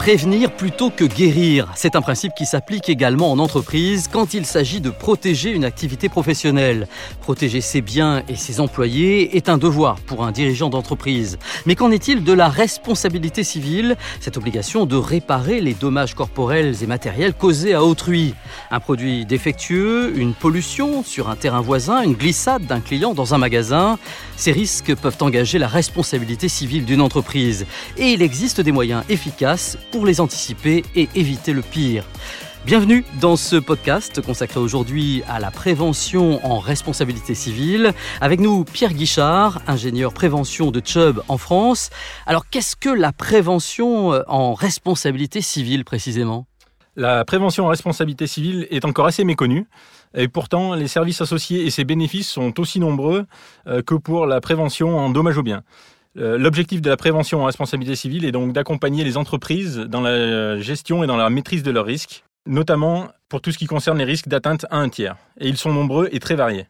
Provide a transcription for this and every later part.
Prévenir plutôt que guérir, c'est un principe qui s'applique également en entreprise quand il s'agit de protéger une activité professionnelle. Protéger ses biens et ses employés est un devoir pour un dirigeant d'entreprise. Mais qu'en est-il de la responsabilité civile, cette obligation de réparer les dommages corporels et matériels causés à autrui Un produit défectueux, une pollution sur un terrain voisin, une glissade d'un client dans un magasin, ces risques peuvent engager la responsabilité civile d'une entreprise. Et il existe des moyens efficaces pour les anticiper et éviter le pire. Bienvenue dans ce podcast consacré aujourd'hui à la prévention en responsabilité civile. Avec nous, Pierre Guichard, ingénieur prévention de Chubb en France. Alors, qu'est-ce que la prévention euh, en responsabilité civile précisément? La prévention en responsabilité civile est encore assez méconnue. Et pourtant, les services associés et ses bénéfices sont aussi nombreux euh, que pour la prévention en dommages aux biens. Euh, l'objectif de la prévention en responsabilité civile est donc d'accompagner les entreprises dans la gestion et dans la maîtrise de leurs risques, notamment pour tout ce qui concerne les risques d'atteinte à un tiers. Et ils sont nombreux et très variés.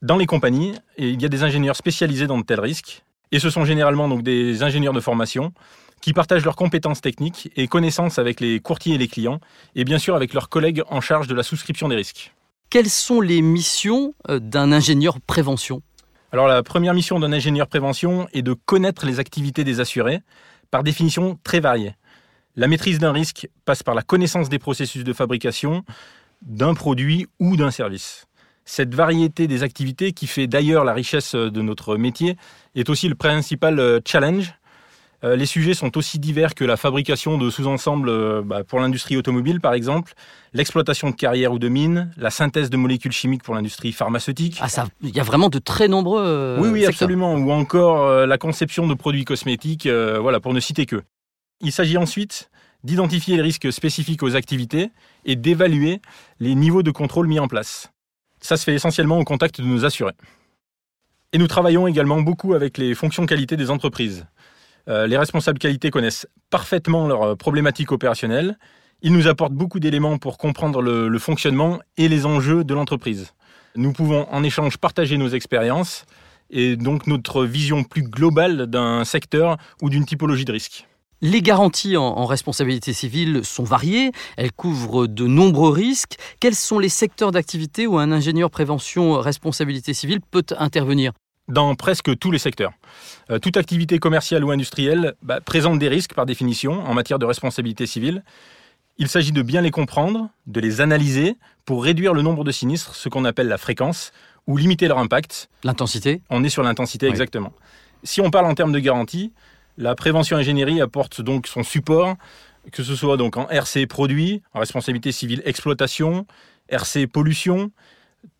Dans les compagnies, il y a des ingénieurs spécialisés dans de tels risques, et ce sont généralement des ingénieurs de formation qui partagent leurs compétences techniques et connaissances avec les courtiers et les clients, et bien sûr avec leurs collègues en charge de la souscription des risques. Quelles sont les missions euh, d'un ingénieur prévention? La première mission d'un ingénieur prévention est de connaître les activités des assurés, par définition très variées. La maîtrise d'un risque passe par la connaissance des processus de fabrication d'un produit ou d'un service. Cette variété des activités, qui fait d'ailleurs la richesse de notre métier, est aussi le principal euh, challenge euh, les sujets sont aussi divers que la fabrication de sous-ensembles euh, bah, pour l'industrie automobile, par exemple, l'exploitation de carrières ou de mines, la synthèse de molécules chimiques pour l'industrie pharmaceutique. Ah, ça, il y a vraiment de très nombreux. Euh, oui, oui, absolument. Ou encore la conception de produits cosmétiques, voilà, pour ne citer que. Il s'agit ensuite d'identifier les risques spécifiques aux activités et d'évaluer les niveaux de contrôle mis en place. Ça se fait essentiellement au contact de nos assurés. Et nous travaillons également beaucoup avec les fonctions qualité des entreprises. Euh, les responsables qualité connaissent parfaitement leurs euh, problématiques opérationnelles. Ils nous apportent beaucoup d'éléments pour comprendre le, fonctionnement et les enjeux de l'entreprise. Nous pouvons en échange partager nos expériences et donc notre vision plus globale d'un secteur ou d'une typologie de risque. Les garanties en, responsabilité civile sont variées, elles couvrent de nombreux risques. Quels sont les secteurs d'activité où un ingénieur prévention responsabilité civile peut intervenir? Dans presque tous les secteurs. Euh, toute activité commerciale ou industrielle bah, présente des risques par définition en matière de responsabilité civile. Il s'agit de bien les comprendre, de les analyser pour réduire le nombre de sinistres, ce qu'on appelle la fréquence, ou limiter leur impact. L'intensité On est sur l'intensité, exactement. Si on parle en termes de garantie, la prévention ingénierie apporte donc son support, que ce soit donc en RC produit, en responsabilité civile exploitation, RC pollution,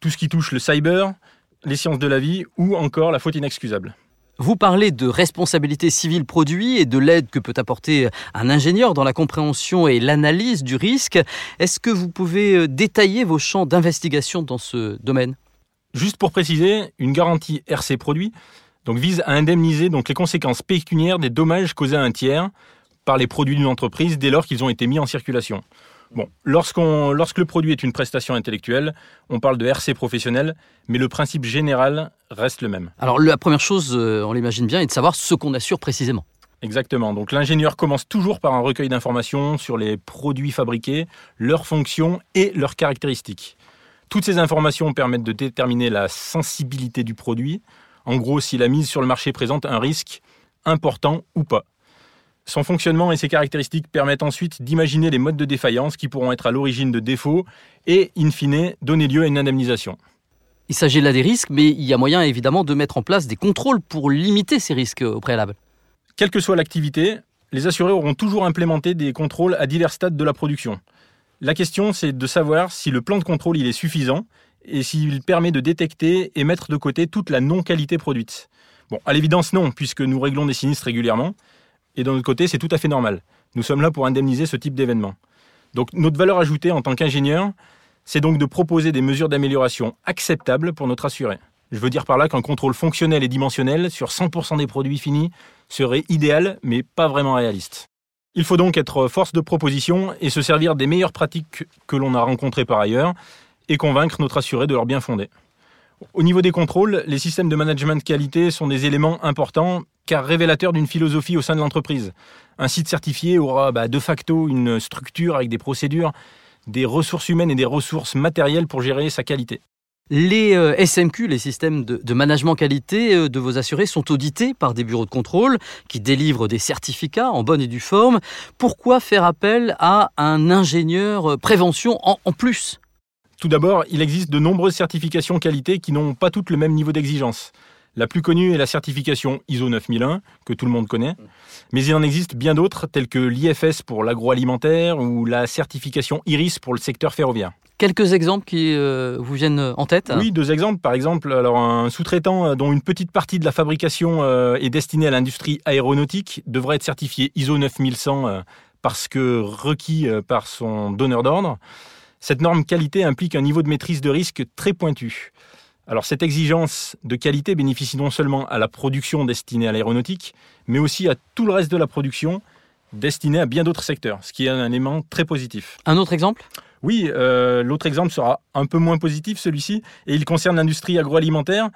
tout ce qui touche le cyber, les sciences de la vie ou encore la faute inexcusable. Vous parlez de responsabilité civile produit et de l'aide que peut apporter un ingénieur dans la compréhension et l'analyse du risque. Est-ce que vous pouvez euh, détailler vos champs d'investigation dans ce domaine? Juste pour préciser, une garantie RC produit donc, vise à indemniser donc, les conséquences pécuniaires des dommages causés à un tiers par les produits d'une entreprise dès lors qu'ils ont été mis en circulation. Bon, lorsque le produit est une prestation intellectuelle, on parle de RC professionnel, mais le principe général reste le même. Alors la première chose, euh, on l'imagine bien, est de savoir ce qu'on assure précisément. Exactement. Donc l'ingénieur commence toujours par un recueil d'informations sur les produits fabriqués, leurs fonctions et leurs caractéristiques. Toutes ces informations permettent de déterminer la sensibilité du produit, en gros si la mise sur le marché présente un risque important ou pas. Son fonctionnement et ses caractéristiques permettent ensuite d'imaginer les modes de défaillance qui pourront être à l'origine de défauts et, in fine, donner lieu à une indemnisation. Il s'agit là des risques, mais il y a moyen évidemment de mettre en place des contrôles pour limiter ces risques au préalable. Quelle que soit l'activité, les assurés auront toujours implémenté des contrôles à divers stades de la production. La question, c'est de savoir si le plan de contrôle il est suffisant et s'il permet de détecter et mettre de côté toute la non-qualité produite. Bon, à l'évidence, non, puisque nous réglons des sinistres régulièrement, et d'un autre côté, c'est tout à fait normal. Nous sommes là pour indemniser ce type d'événement. Donc notre valeur ajoutée en tant qu'ingénieur, c'est donc de proposer des mesures d'amélioration acceptables pour notre assuré. Je veux dire par là qu'un contrôle fonctionnel et dimensionnel sur 100% des produits finis serait idéal, mais pas vraiment réaliste. Il faut donc être force de proposition et se servir des meilleures pratiques que l'on a rencontrées par ailleurs et convaincre notre assuré de leur bien fondé. Au niveau des contrôles, les systèmes de management de qualité sont des éléments importants car révélateurs d'une philosophie au sein de l'entreprise. Un site certifié aura bah, de facto une structure avec des procédures, des ressources humaines et des ressources matérielles pour gérer sa qualité. Les euh, SMQ, les systèmes de, management qualité euh, de vos assurés, sont audités par des bureaux de contrôle qui délivrent des certificats en bonne et due forme. Pourquoi faire appel à un ingénieur euh, prévention en plus? Tout d'abord, il existe de nombreuses certifications qualité qui n'ont pas toutes le même niveau d'exigence. La plus connue est la certification ISO 9001, que tout le monde connaît, mais il en existe bien d'autres, telles que l'IFS pour l'agroalimentaire ou la certification IRIS pour le secteur ferroviaire. Quelques exemples qui euh, vous viennent en tête Oui, deux exemples. Par exemple, alors un sous-traitant euh, dont une petite partie de la fabrication euh, est destinée à l'industrie aéronautique devrait être certifié ISO 9100 parce que requis par son donneur d'ordre. Cette norme qualité implique un niveau de maîtrise de risque très pointu. Alors cette exigence de qualité bénéficie non seulement à la production destinée à l'aéronautique, mais aussi à tout le reste de la production destinée à bien d'autres secteurs, ce qui est un élément très positif. Un autre exemple? Oui, euh, l'autre exemple sera un peu moins positif, celui-ci, et il concerne l'industrie agroalimentaire,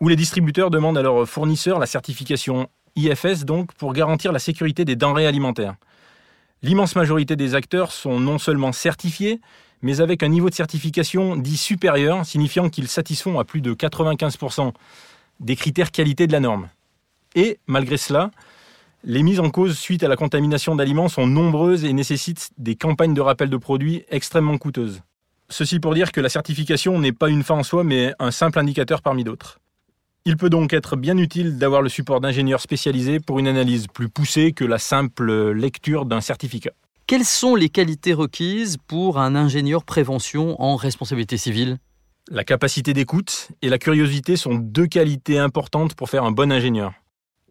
où les distributeurs demandent à leurs fournisseurs la certification IFS, donc pour garantir la sécurité des denrées alimentaires. L'immense majorité des acteurs sont non seulement certifiés, mais avec un niveau de certification dit supérieur, signifiant qu'ils satisfont à plus de 95% des critères qualité de la norme. Et, malgré cela, les mises en cause suite à la contamination d'aliments sont nombreuses et nécessitent des campagnes de rappel de produits extrêmement coûteuses. Ceci pour dire que la certification n'est pas une fin en soi, mais un simple indicateur parmi d'autres. Il peut donc être bien utile d'avoir le support d'ingénieurs spécialisés pour une analyse plus poussée que la simple lecture d'un certificat. Quelles sont les qualités requises pour un ingénieur prévention en responsabilité civile? La capacité d'écoute et la curiosité sont deux qualités importantes pour faire un bon ingénieur.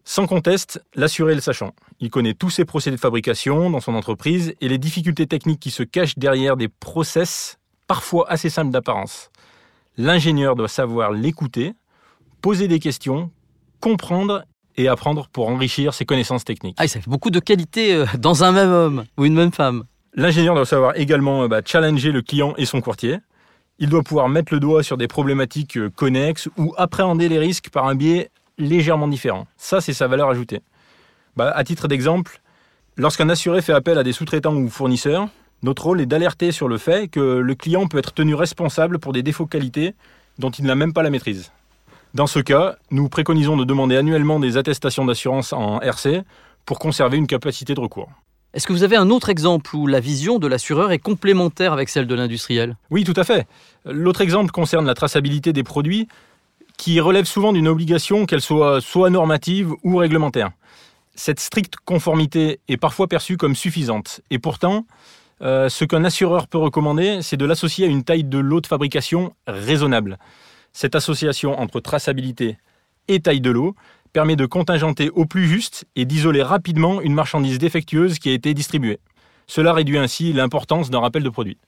Sans conteste, l'assuré le sachant. Il connaît tous ses procédés de fabrication dans son entreprise et les difficultés techniques qui se cachent derrière des process parfois assez simples d'apparence. L'ingénieur doit savoir l'écouter, poser des questions, comprendre et apprendre pour enrichir ses connaissances techniques. Ah, ça fait beaucoup de qualités euh, dans un même homme ou une même femme. L'ingénieur doit savoir également euh, bah, challenger le client et son courtier. Il doit pouvoir mettre le doigt sur des problématiques euh, connexes ou appréhender les risques par un biais légèrement différent. Ça, c'est sa valeur ajoutée. Bah, à titre d'exemple, lorsqu'un assuré fait appel à des sous-traitants ou fournisseurs, notre rôle est d'alerter sur le fait que le client peut être tenu responsable pour des défauts de qualité dont il n'a même pas la maîtrise. Dans ce cas, nous préconisons de demander annuellement des attestations d'assurance en RC pour conserver une capacité de recours. Est-ce que vous avez un autre exemple où la vision de l'assureur est complémentaire avec celle de l'industriel? Oui, tout à fait. L'autre exemple concerne la traçabilité des produits qui relève souvent d'une obligation qu'elle soit soit normative ou réglementaire. Cette stricte conformité est parfois perçue comme suffisante. Et pourtant, euh, ce qu'un assureur peut recommander, c'est de l'associer à une taille de lot de fabrication raisonnable. Cette association entre traçabilité et taille de l'eau permet de contingenter au plus juste et d'isoler rapidement une marchandise défectueuse qui a été distribuée. Cela réduit ainsi l'importance d'un rappel de produit.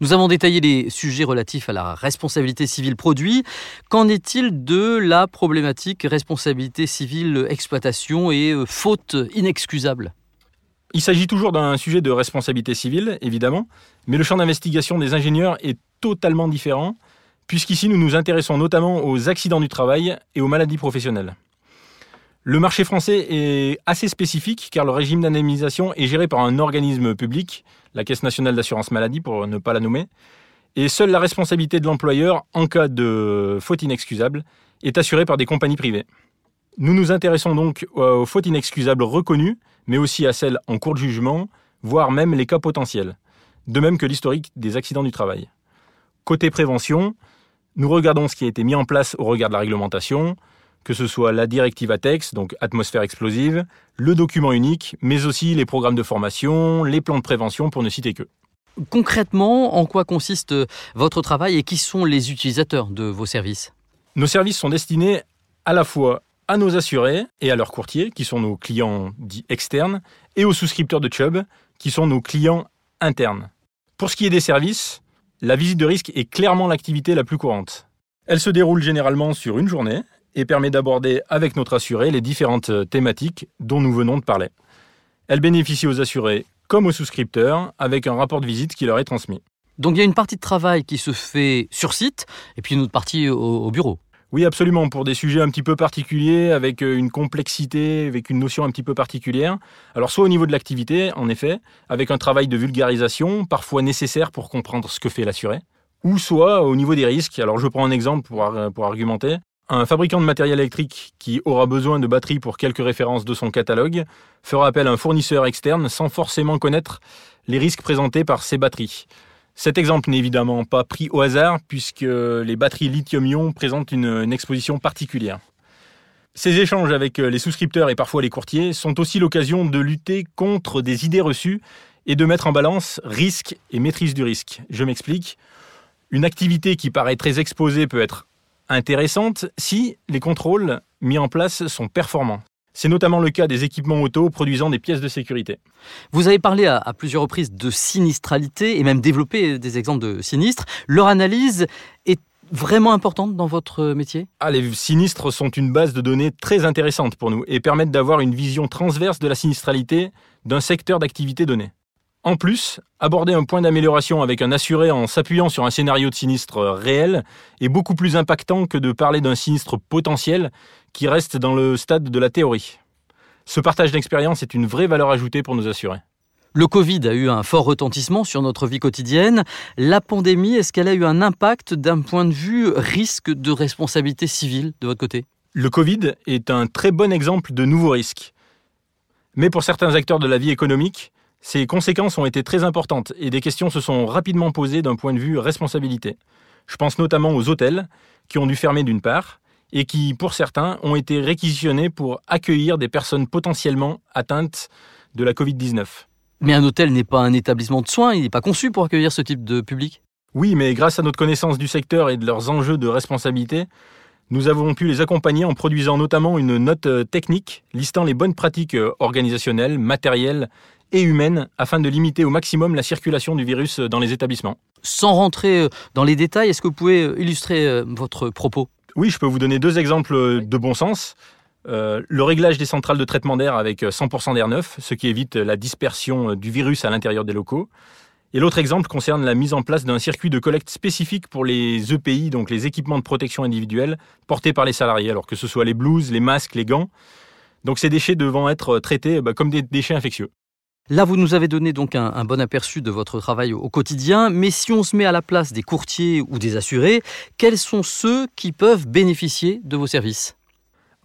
Nous avons détaillé les sujets relatifs à la responsabilité civile produit. Qu'en est-il de la problématique responsabilité civile exploitation et euh, faute inexcusable? Il s'agit toujours d'un sujet de responsabilité civile, évidemment, mais le champ d'investigation des ingénieurs est totalement différent puisqu'ici nous nous intéressons notamment aux accidents du travail et aux maladies professionnelles. Le marché français est assez spécifique car le régime d'indemnisation est géré par un organisme public, la Caisse nationale d'assurance maladie pour ne pas la nommer, et seule la responsabilité de l'employeur en cas de faute inexcusable est assurée par des compagnies privées. Nous nous intéressons donc aux fautes inexcusables reconnues, mais aussi à celles en cours de jugement, voire même les cas potentiels, de même que l'historique des accidents du travail. Côté prévention, nous regardons ce qui a été mis en place au regard de la réglementation, que ce soit la directive ATEX, donc atmosphère explosive, le document unique, mais aussi les programmes de formation, les plans de prévention, pour ne citer que. Concrètement, en quoi consiste votre travail et qui sont les utilisateurs de vos services? Nos services sont destinés à la fois à nos assurés et à leurs courtiers, qui sont nos clients dits externes, et aux souscripteurs de Chubb, qui sont nos clients internes. Pour ce qui est des services, la visite de risque est clairement l'activité la plus courante. Elle se déroule généralement sur une journée et permet d'aborder avec notre assuré les différentes thématiques dont nous venons de parler. Elle bénéficie aux assurés comme aux souscripteurs avec un rapport de visite qui leur est transmis. Donc il y a une partie de travail qui se fait sur site et puis une autre partie au, bureau. Oui, absolument, pour des sujets un petit peu particuliers, avec euh, une complexité, avec une notion un petit peu particulière. Alors soit au niveau de l'activité, en effet, avec un travail de vulgarisation, parfois nécessaire pour comprendre ce que fait l'assuré, ou soit au niveau des risques. Alors je prends un exemple pour, pour argumenter. Un fabricant de matériel électrique qui aura besoin de batteries pour quelques références de son catalogue fera appel à un fournisseur externe sans forcément connaître les risques présentés par ces batteries. Cet exemple n'est évidemment pas pris au hasard puisque les batteries lithium-ion présentent une, exposition particulière. Ces échanges avec les souscripteurs et parfois les courtiers sont aussi l'occasion de lutter contre des idées reçues et de mettre en balance risque et maîtrise du risque. Je m'explique. Une activité qui paraît très exposée peut être intéressante si les contrôles mis en place sont performants. C'est notamment le cas des équipements auto produisant des pièces de sécurité. Vous avez parlé à, plusieurs reprises de sinistralité et même développé des exemples de sinistres. Leur analyse est vraiment importante dans votre métier? Ah, Les sinistres sont une base de données très intéressante pour nous et permettent d'avoir une vision transverse de la sinistralité d'un secteur d'activité donné. En plus, aborder un point d'amélioration avec un assuré en s'appuyant sur un scénario de sinistre réel est beaucoup plus impactant que de parler d'un sinistre potentiel qui reste dans le stade de la théorie. Ce partage d'expérience est une vraie valeur ajoutée pour nos assurés. Le Covid a eu un fort retentissement sur notre vie quotidienne. La pandémie, est-ce qu'elle a eu un impact d'un point de vue risque de responsabilité civile de votre côté? Le Covid est un très bon exemple de nouveaux risques. Mais pour certains acteurs de la vie économique, ces conséquences ont été très importantes et des questions se sont rapidement posées d'un point de vue responsabilité. Je pense notamment aux hôtels qui ont dû fermer d'une part et qui, pour certains, ont été réquisitionnés pour accueillir des personnes potentiellement atteintes de la Covid-19. Mais un hôtel n'est pas un établissement de soins, il n'est pas conçu pour accueillir ce type de public Oui, mais grâce à notre connaissance du secteur et de leurs enjeux de responsabilité, nous avons pu les accompagner en produisant notamment une note technique listant les bonnes pratiques organisationnelles, matérielles et humaine afin de limiter au maximum la circulation du virus dans les établissements. Sans rentrer euh, dans les détails, est-ce que vous pouvez euh, illustrer euh, votre propos? Oui, je peux vous donner deux exemples de bon sens. le réglage des centrales de traitement d'air avec 100% d'air neuf, ce qui évite la dispersion du virus à l'intérieur des locaux. Et l'autre exemple concerne la mise en place d'un circuit de collecte spécifique pour les EPI, donc les équipements de protection individuelle, portés par les salariés, alors que ce soit les blouses, les masques, les gants. Donc ces déchets devant être traités bah, comme des déchets infectieux. Là, vous nous avez donné donc un, bon aperçu de votre travail au, quotidien, mais si on se met à la place des courtiers ou des assurés, quels sont ceux qui peuvent bénéficier de vos services?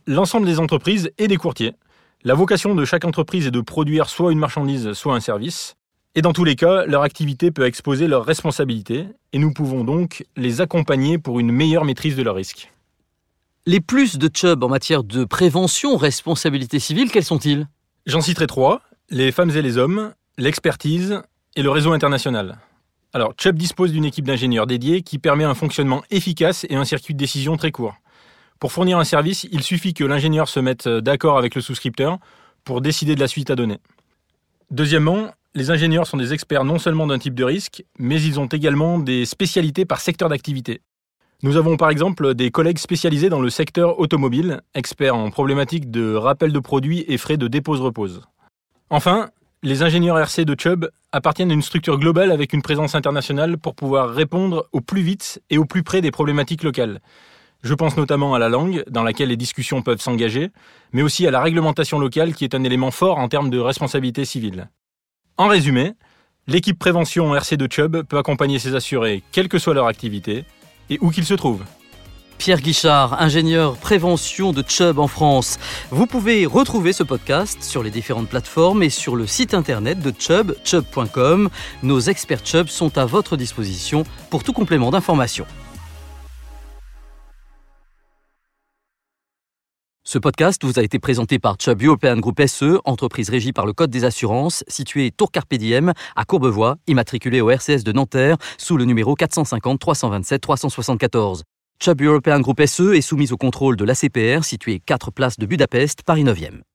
L'ensemble des entreprises et des courtiers. La vocation de chaque entreprise est de produire soit une marchandise, soit un service. Et dans tous les cas, leur activité peut exposer leurs responsabilités, et nous pouvons donc les accompagner pour une meilleure maîtrise de leurs risques. Les plus de Chubb en matière de prévention, responsabilité civile, quels sont-ils? J'en citerai trois les femmes et les hommes, l'expertise et le réseau international. Alors, Chubb dispose d'une équipe d'ingénieurs dédiée qui permet un fonctionnement efficace et un circuit de décision très court. Pour fournir un service, il suffit que l'ingénieur se mette d'accord avec le souscripteur pour décider de la suite à donner. Deuxièmement, les ingénieurs sont des experts non seulement d'un type de risque, mais ils ont également des spécialités par secteur d'activité. Nous avons par exemple des collègues spécialisés dans le secteur automobile, experts en problématiques de rappel de produits et frais de dépose-repose. Enfin, les ingénieurs RC de Chubb appartiennent à une structure globale avec une présence internationale pour pouvoir répondre au plus vite et au plus près des problématiques locales. Je pense notamment à la langue, dans laquelle les discussions peuvent s'engager, mais aussi à la réglementation locale qui est un élément fort en termes de responsabilité civile. En résumé, l'équipe prévention RC de Chubb peut accompagner ses assurés, quelle que soit leur activité, et où qu'ils se trouvent. Pierre Guichard, ingénieur prévention de Chubb en France. Vous pouvez retrouver ce podcast sur les différentes plateformes et sur le site internet de Chubb, chubb.com. Nos experts Chubb sont à votre disposition pour tout complément d'information. Ce podcast vous a été présenté par Chubb European Group SE, entreprise régie par le Code des assurances, située Tour Carpe Diem à Courbevoie, immatriculée au RCS de Nanterre, sous le numéro 450 327 374. Chubb European Group SE est soumise au contrôle de l'ACPR, situé 4 places de Budapest, Paris 9e.